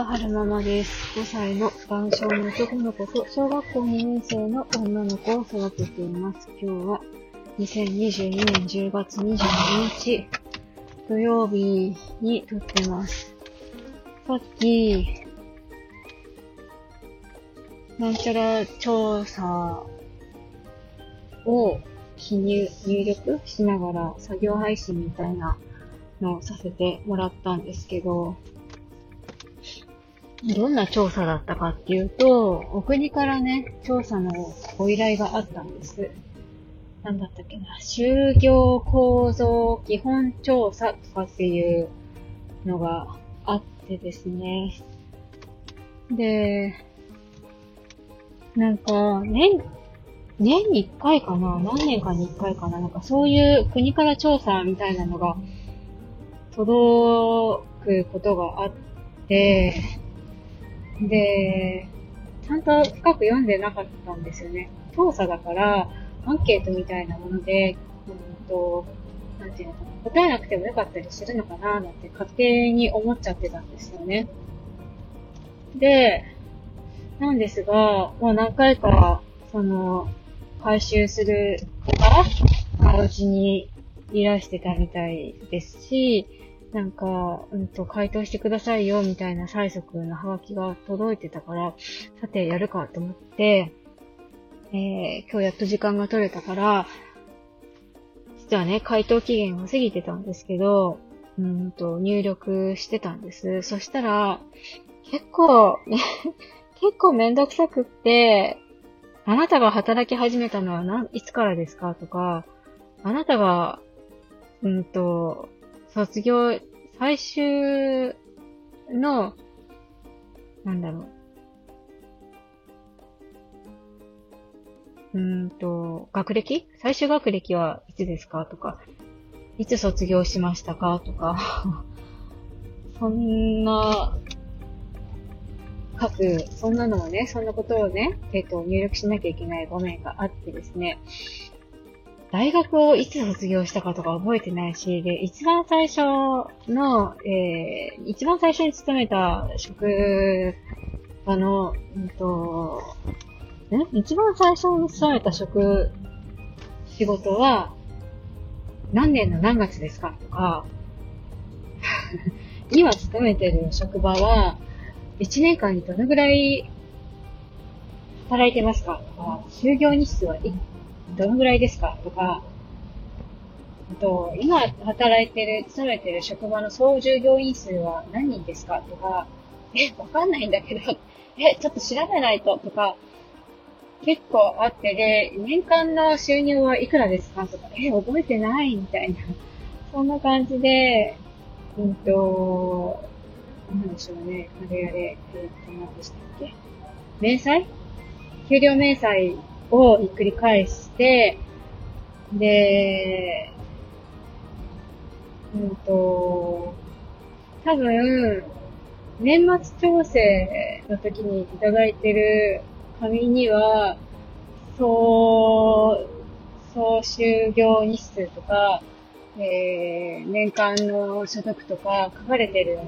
は、はるままです。5歳の男性の男の子と小学校2年生の女の子を育てています。今日は2022年10月22日土曜日に撮ってます。さっき、なんちゃら調査を記入、入力しながら作業配信みたいなのをさせてもらったんですけど、どんな調査だったかっていうと、お国からね、調査のご依頼があったんです。なんだったっけな、就業構造基本調査とかっていうのがあってですね。で、なんか、年、年に一回かな何年かに一回かななんかそういう国から調査みたいなのが届くことがあって、で、ちゃんと深く読んでなかったんですよね。調査だから、アンケートみたいなもので、うんと、なんていうのかな、答えなくてもよかったりするのかななんて勝手に思っちゃってたんですよね。で、なんですが、もう何回か、その、回収する方がうちにいらしてたみたいですし、なんか、うんと、回答してくださいよ、みたいな催促のハガキが届いてたから、さて、やるかと思って、えー、今日やっと時間が取れたから、実はね、回答期限が過ぎてたんですけど、うんと、入力してたんです。そしたら、結構、結構めんどくさくって、あなたが働き始めたのは何、いつからですかとか、あなたが、うんと、卒業、最終の、なんだろう。うんと、学歴？最終学歴はいつですか？とか、いつ卒業しましたか？とか、そんな、書く、そんなのをね、そんなことをね、えっ、と、入力しなきゃいけない場面があってですね、大学をいつ卒業したかとか覚えてないし、で、一番最初の、えー、一番最初に勤めた職場の、うんと、ん一番最初に勤めた職、仕事は、何年の何月ですかとか、今勤めてる職場は、1年間にどのぐらい働いてますかとか、就業日数はいどのぐらいですかとか、あと、今働いてる、勤めてる職場の総従業員数は何人ですかとか、え、わかんないんだけど、え、ちょっと調べないととか、結構あってで、年間の収入はいくらですかとか、え、覚えてないみたいな。そんな感じで、うんと、なんでしょうね。あれあれ、えっ、と、何でしたっけ？明細？給料明細をひっくり返して、で、うんと、多分、年末調整の時にいただいてる紙には、総、総就業日数とか、えー、年間の所得とか書かれてる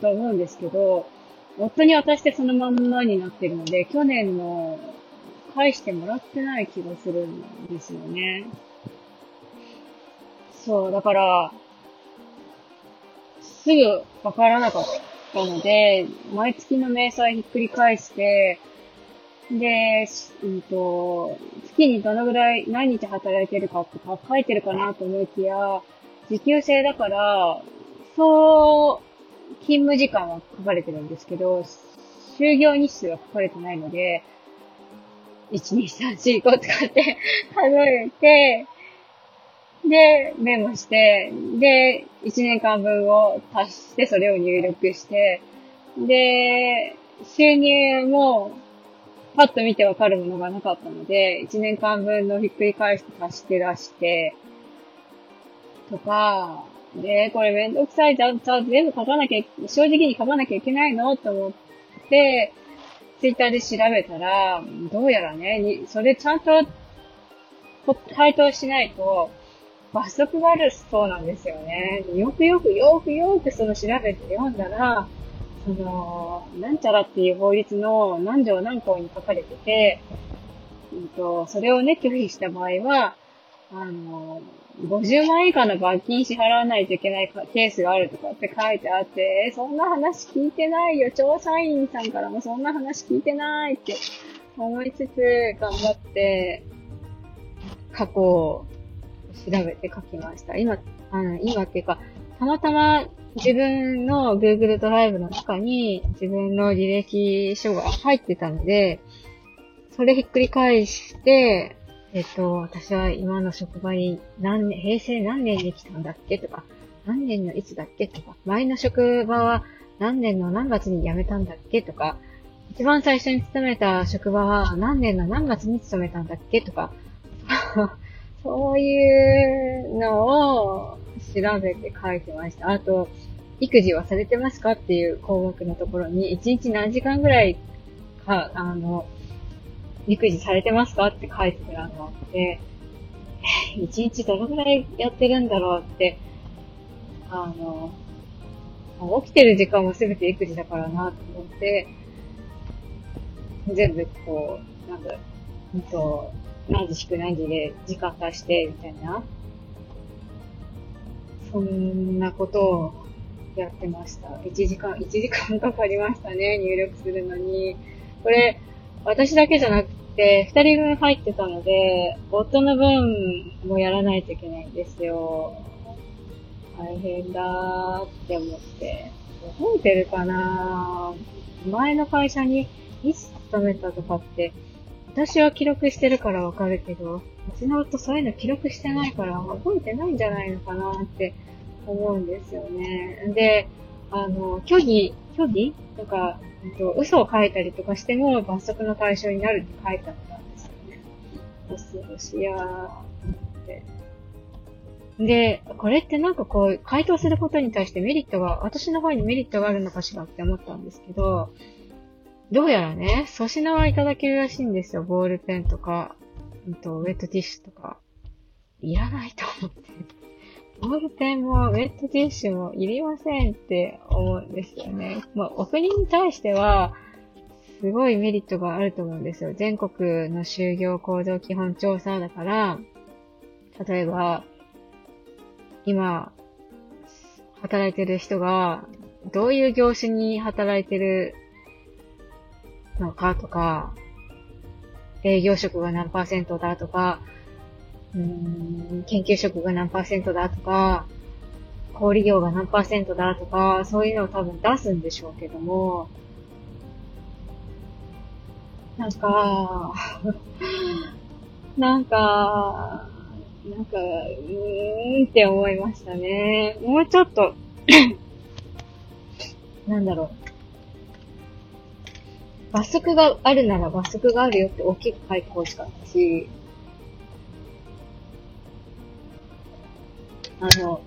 と思うんですけど、夫に渡してそのまんまになってるので、去年の返してもらってない気がするんですよね。そう、だから、すぐわからなかったので、毎月の明細ひっくり返して、で、うんと、月にどのぐらい何日働いてるかとか書いてるかなと思いきや、時給制だから、そう、勤務時間は書かれてるんですけど、就業日数は書かれてないので、1、2、3、4、5とかって数えて、で、メモして、で、1年間分を足して、それを入力して、で、収入も、パッと見てわかるものがなかったので、1年間分のひっくり返して足して出して、とか、で、これめんどくさい、じゃあ、じゃ全部書かなきゃ、正直に書かなきゃいけないの？と思って、ツイッターで調べたら、どうやらね、にそれちゃんと回答しないと、罰則があるそうなんですよね。よくよくよくよくその調べて読んだら、その、なんちゃらっていう法律の何条何項に書かれてて、うんと、それをね、拒否した場合は、あの、50万円以下の罰金支払わないといけないケースがあるとかって書いてあって、そんな話聞いてないよ。調査員さんからもそんな話聞いてないって思いつつ、頑張って、過去を調べて書きました。今、あの、今っていうか、たまたま自分の Google ドライブの中に自分の履歴書が入ってたので、それひっくり返して、えっと、私は今の職場に何年、平成何年に来たんだっけとか、何年のいつだっけとか、前の職場は何年の何月に辞めたんだっけとか、一番最初に勤めた職場は何年の何月に勤めたんだっけとか、そういうのを調べて書いてました。あと、育児はされてますかっていう項目のところに、1日何時間ぐらいか、あの、育児されてますか？って書いてたのがあって、一日どのぐらいやってるんだろうって、あの、起きてる時間も全て育児だからなと思って、全部こう、なんか、うんと、何時引く何時で時間足して、みたいな、そんなことをやってました。1時間、1時間かかりましたね、入力するのに。これ、私だけじゃなくて、二人分入ってたので、夫の分もやらないといけないんですよ。大変だーって思って。覚えてるかな前の会社にいつ勤めたとかって、私は記録してるからわかるけど、うちの夫そういうの記録してないから覚えてないんじゃないのかなって思うんですよね。で、あの、虚偽、虚偽？とか、と、嘘を書いたりとかしても罰則の対象になるって書いてあったんですよね。恐ろしやーって。で、これってなんかこう、回答することに対してメリットが、私の方にメリットがあるのかしらって思ったんですけど、どうやらね、粗品はいただけるらしいんですよ。ボールペンとか、うんと、ウェットティッシュとか。いらないと思って。ボールペンもウェットティッシュもいりませんって思うんですよね。まあ、お国に対しては、すごいメリットがあると思うんですよ。全国の就業行動基本調査だから、例えば、今、働いてる人が、どういう業種に働いてるのかとか、営業職が何パーセントだとか、うん、研究職が何パーセントだとか、小売業が何パーセントだとか、そういうのを多分出すんでしょうけども、なんか、なんか、なんか、うーんって思いましたね。もうちょっと なんだろう。罰則があるなら罰則があるよって大きく書いてほしかったし、あの、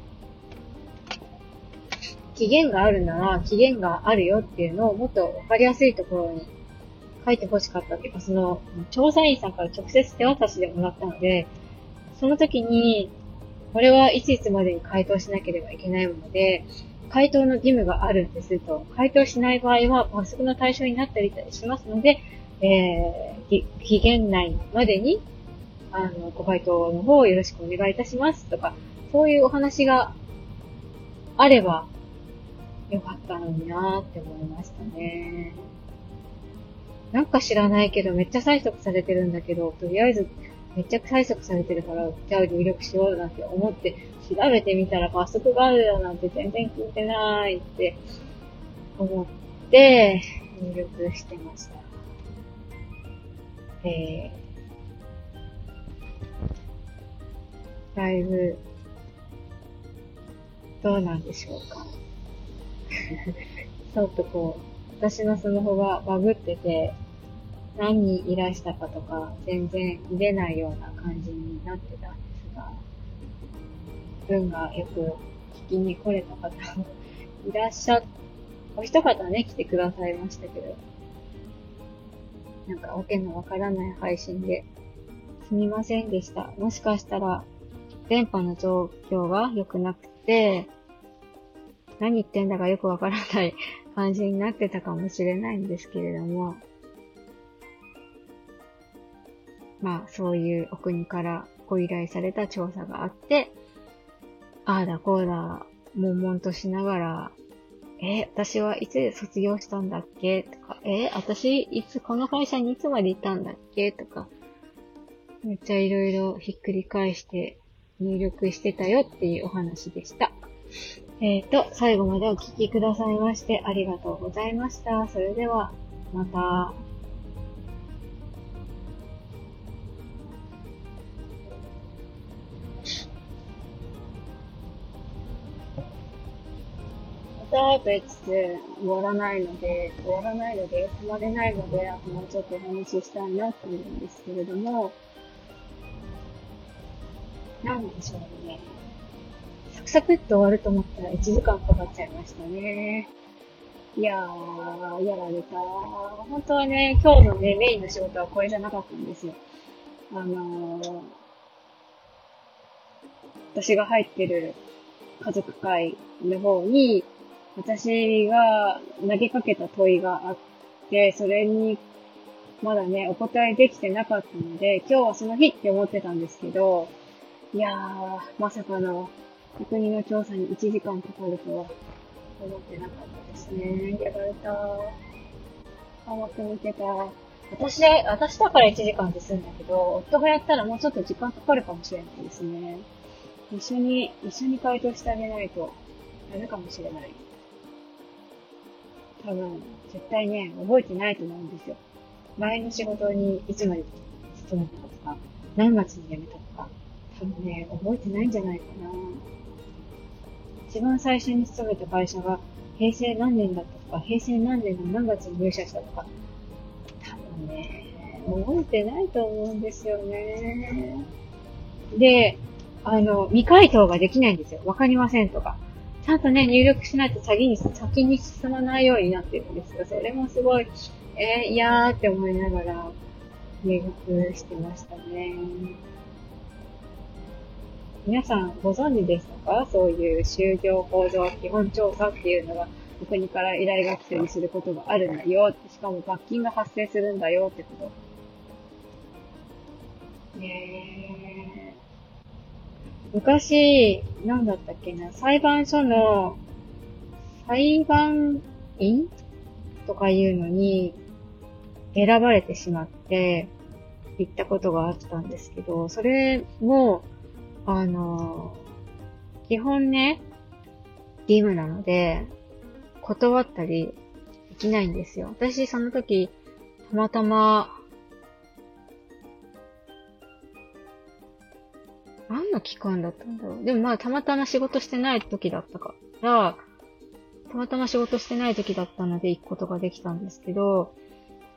期限があるなら、期限があるよっていうのをもっとわかりやすいところに書いてほしかったっていうか、その、調査員さんから直接手渡しでもらったので、その時に、これはいついつまでに回答しなければいけないもので、回答の義務があるんですと。回答しない場合は罰則の対象になったりしますので、えー、期限内までに、あの、ご回答の方をよろしくお願いいたしますとか、そういうお話があればよかったのになーって思いましたね。なんか知らないけど、めっちゃ催促されてるんだけど、とりあえず、めっちゃ催促されてるから、じゃあ入力しようなんて思って、調べてみたら罰則があるよなんて全然聞いてないって思って、入力してました。えー、だいぶどうなんでしょうか。ちょっとこう、私のスマホがバグってて、何人いらしたかとか、全然出ないような感じになってたんですが、文がよく聞きに来れた方もいらっしゃっ、お一方ね、来てくださいましたけど、なんかわけのわからない配信で、すみませんでした。もしかしたら、電波の状況が良くなくて、何言ってんだかよくわからない 感じになってたかもしれないんですけれども、まあ、そういうお国からご依頼された調査があって、ああだこうだ、悶々としながら、え私はいつ卒業したんだっけ？とか、え私いつこの会社にいつまでいたんだっけ？とか、めっちゃいろいろひっくり返して入力してたよっていうお話でした。えっ、ー、と、最後までお聴きくださいましてありがとうございました。それでは、また。また別で終わらないので、終わらないので、止まれないので、もうちょっとお話ししたいなと思うんですけれども、なんでしょうね。サクサクっと終わると思ったら1時間かかっちゃいましたね。いやー、やられた。本当はね、今日のね、メインの仕事はこれじゃなかったんですよ。あのー、私が入ってる家族会の方に、私が投げかけた問いがあって、それにまだね、お答えできてなかったので、今日はその日って思ってたんですけど、いやー、まさかの国の調査に1時間かかるとは思ってなかったですね。やられた。甘く見てた。私、私だから1時間で済んだけど、夫がやったらもうちょっと時間かかるかもしれないですね。一緒に、一緒に回答してあげないとダメかもしれない。多分、絶対ね、覚えてないと思うんですよ。前の仕事にいつまで勤めたかとか、何月に辞めたとか、多分ね、覚えてないんじゃないかな。一番最初に勤めた会社が平成何年だったとか、平成何年の何月に入社したとか、多分ね、覚えてないと思うんですよね。で、あの、未回答ができないんですよ。わかりませんとか。ちゃんとね、入力しないと先に、先に進まないようになってるんですよ。それもすごい、えー、いやーって思いながら入力してましたね。皆さんご存知でしたか？そういう就業構造基本調査っていうのが、お国から依頼が来たりすることがあるんだよ。しかも罰金が発生するんだよってこと。ね昔、なんだったっけな、裁判所の裁判員？とかいうのに選ばれてしまって行ったことがあったんですけど、それもあの、基本ね、義務なので、断ったりできないんですよ。私、その時、たまたま、何の期間だったんだろう。でもまあ、たまたま仕事してない時だったから、たまたま仕事してない時だったので行くことができたんですけど、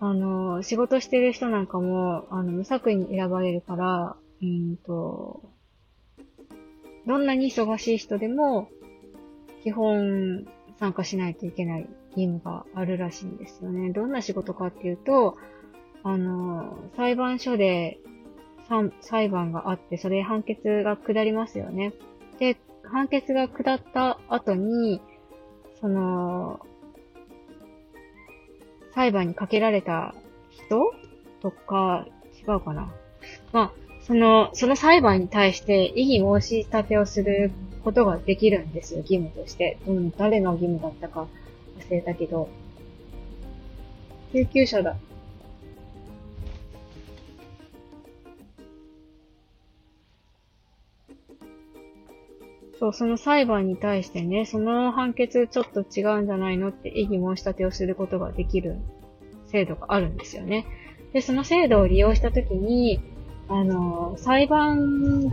あの、仕事してる人なんかも、あの、無作為に選ばれるから、うんと、どんなに忙しい人でも、基本参加しないといけない義務があるらしいんですよね。どんな仕事かっていうと、あの、裁判所で裁判があって、それ判決が下りますよね。で、判決が下った後に、その、裁判にかけられた人とか、違うかな。まあ、その、その裁判に対して異議申し立てをすることができるんですよ、義務として。うん、誰の義務だったか忘れたけど。救急車だ。そう、その裁判に対してね、その判決ちょっと違うんじゃないのって異議申し立てをすることができる制度があるんですよね。で、その制度を利用したときに、あの、裁判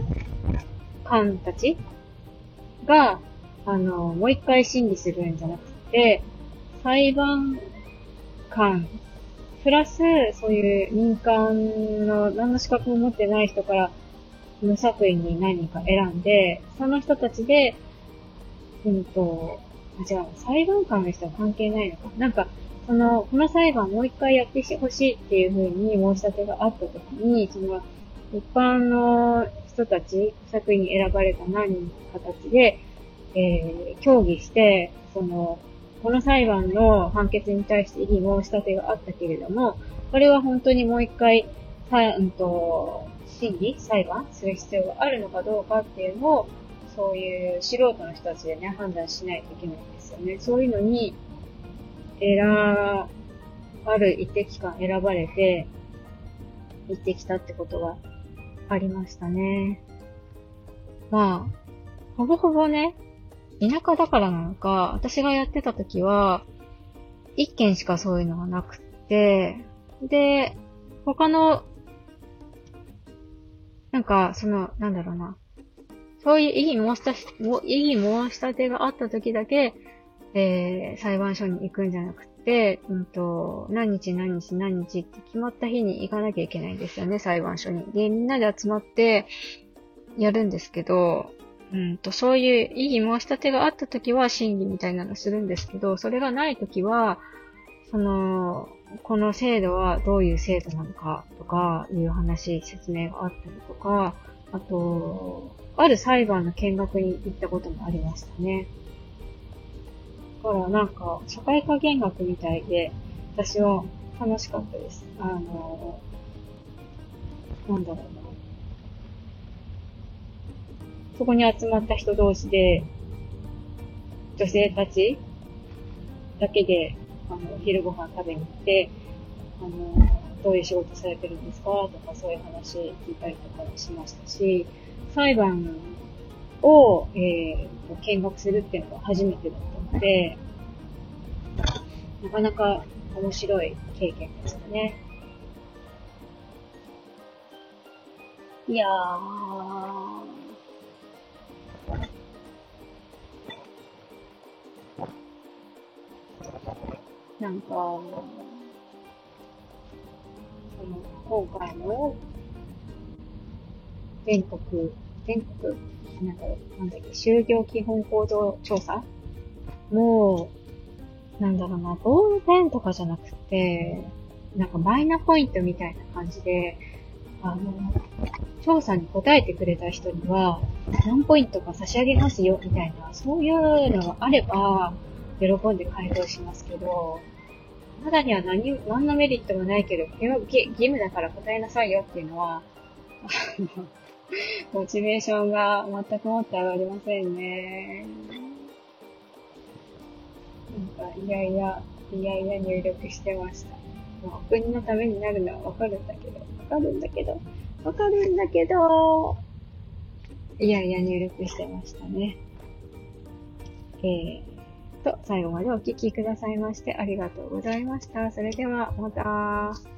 官たちが、あの、もう一回審理するんじゃなくて、裁判官、プラス、そういう民間の何の資格も持ってない人から無作為に何人か選んで、その人たちで、うんと、あ、違う、裁判官の人は関係ないのか？なんか、その、この裁判もう一回やってほしいっていうふうに申し立てがあったときに、その、一般の人たち、作為に選ばれた何人かたちで、えー、協議して、その、この裁判の判決に対して異議申し立てがあったけれども、これは本当にもう一回、さうんと、審議裁判する必要があるのかどうかっていうのを、そういう素人の人たちでね、判断しないといけないんですよね。そういうのに、選、ある一定期間選ばれて、行ってきたってことがありましたね。まあ、ほぼほぼね、田舎だからなのか、私がやってた時は、一件しかそういうのがなくて、で、他の、なんか、その、なんだろうな。そういう異議申し立て、異議申し立てがあった時だけ、えー、裁判所に行くんじゃなくて、うんと、何日何日何日って決まった日に行かなきゃいけないんですよね、裁判所に。で、みんなで集まってやるんですけど、うんと、そういう異議申し立てがあった時は審議みたいなのするんですけど、それがない時は、その、この制度はどういう制度なのかとかいう話、説明があったりとか、あと、ある裁判の見学に行ったこともありましたね。だからなんか、社会科見学みたいで、私は楽しかったです。あの、なんだろうな。そこに集まった人同士で、女性たちだけであの、昼ご飯食べに行って、あの、どういう仕事されてるんですかとか、そういう話聞いたりとかもしましたし、裁判を、えー、見学するっていうのが初めてだったので、なかなか面白い経験でしたね。いやー、なんか、その、今回の全国、全国、なんだろう、なんだっけ、就業基本行動調査？もう、なんだろうな、ボールペンとかじゃなくて、なんかマイナポイントみたいな感じで、あの、調査に答えてくれた人には、何ポイントか差し上げますよ、みたいな、そういうのがあれば、喜んで回答しますけど、まだには何、何のメリットもないけど、義務だから答えなさいよっていうのは、モチベーションが全くもって上がりませんね。なんか、いやいや、いやいや入力してました。まあ、お国のためになるのはわかるんだけど、わかるんだけど、わかるんだけど、いやいや入力してましたね。えーと、最後までお聴きくださいましてありがとうございました。それでは、また。